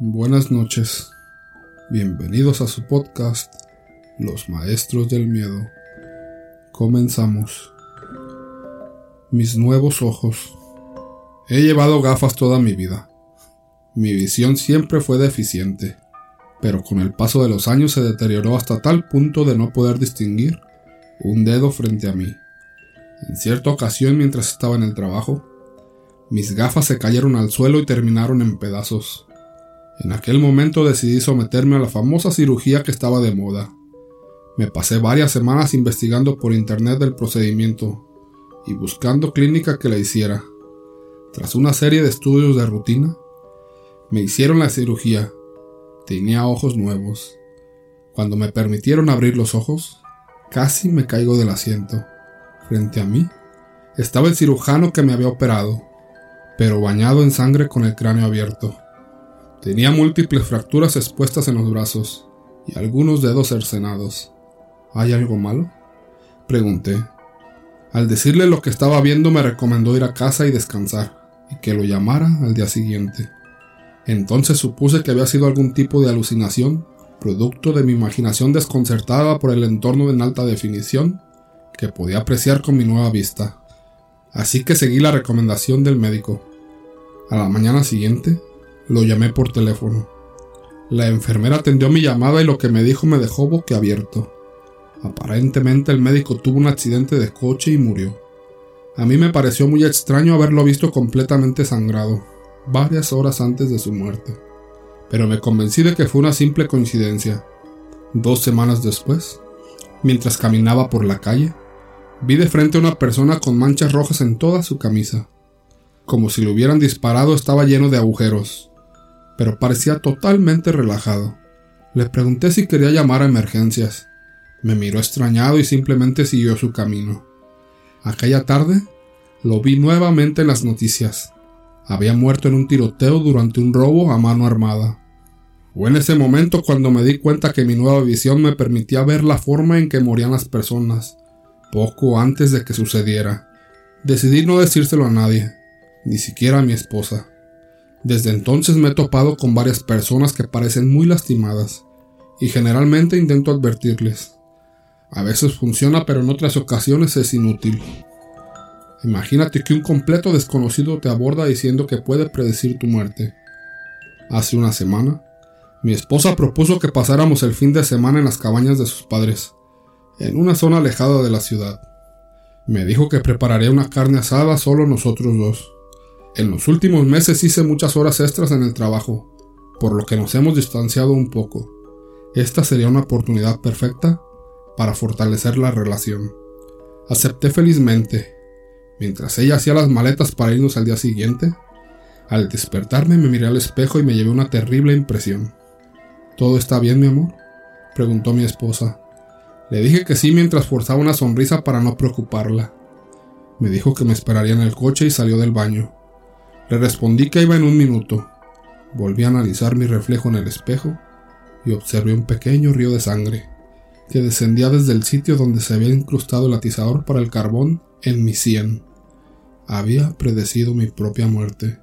Buenas noches. Bienvenidos a su podcast, Los Maestros del Miedo. Comenzamos. Mis nuevos ojos. He llevado gafas toda mi vida. Mi visión siempre fue deficiente, pero con el paso de los años se deterioró hasta tal punto de no poder distinguir un dedo frente a mí. En cierta ocasión mientras estaba en el trabajo, mis gafas se cayeron al suelo y terminaron en pedazos. En aquel momento decidí someterme a la famosa cirugía que estaba de moda. Me pasé varias semanas investigando por internet el procedimiento y buscando clínica que la hiciera. Tras una serie de estudios de rutina, me hicieron la cirugía. Tenía ojos nuevos. Cuando me permitieron abrir los ojos, casi me caigo del asiento. Frente a mí estaba el cirujano que me había operado, pero bañado en sangre con el cráneo abierto. Tenía múltiples fracturas expuestas en los brazos y algunos dedos cercenados. ¿Hay algo malo? Pregunté. Al decirle lo que estaba viendo me recomendó ir a casa y descansar, y que lo llamara al día siguiente. Entonces supuse que había sido algún tipo de alucinación, producto de mi imaginación desconcertada por el entorno en alta definición que podía apreciar con mi nueva vista. Así que seguí la recomendación del médico. A la mañana siguiente, lo llamé por teléfono. La enfermera atendió mi llamada y lo que me dijo me dejó boquiabierto. Aparentemente el médico tuvo un accidente de coche y murió. A mí me pareció muy extraño haberlo visto completamente sangrado, varias horas antes de su muerte. Pero me convencí de que fue una simple coincidencia. Dos semanas después, mientras caminaba por la calle, vi de frente a una persona con manchas rojas en toda su camisa. Como si lo hubieran disparado estaba lleno de agujeros, pero parecía totalmente relajado. Le pregunté si quería llamar a emergencias. Me miró extrañado y simplemente siguió su camino. Aquella tarde lo vi nuevamente en las noticias. Había muerto en un tiroteo durante un robo a mano armada. Fue en ese momento cuando me di cuenta que mi nueva visión me permitía ver la forma en que morían las personas, poco antes de que sucediera. Decidí no decírselo a nadie, ni siquiera a mi esposa. Desde entonces me he topado con varias personas que parecen muy lastimadas, y generalmente intento advertirles. A veces funciona, pero en otras ocasiones es inútil. Imagínate que un completo desconocido te aborda diciendo que puede predecir tu muerte. Hace una semana, mi esposa propuso que pasáramos el fin de semana en las cabañas de sus padres, en una zona alejada de la ciudad. Me dijo que prepararía una carne asada solo nosotros dos. En los últimos meses hice muchas horas extras en el trabajo, por lo que nos hemos distanciado un poco. Esta sería una oportunidad perfecta para fortalecer la relación. Acepté felizmente. Mientras ella hacía las maletas para irnos al día siguiente, al despertarme me miré al espejo y me llevé una terrible impresión. ¿Todo está bien, mi amor? preguntó mi esposa. Le dije que sí mientras forzaba una sonrisa para no preocuparla. Me dijo que me esperaría en el coche y salió del baño. Le respondí que iba en un minuto. Volví a analizar mi reflejo en el espejo y observé un pequeño río de sangre que descendía desde el sitio donde se había incrustado el atizador para el carbón en mi sien. Había predecido mi propia muerte.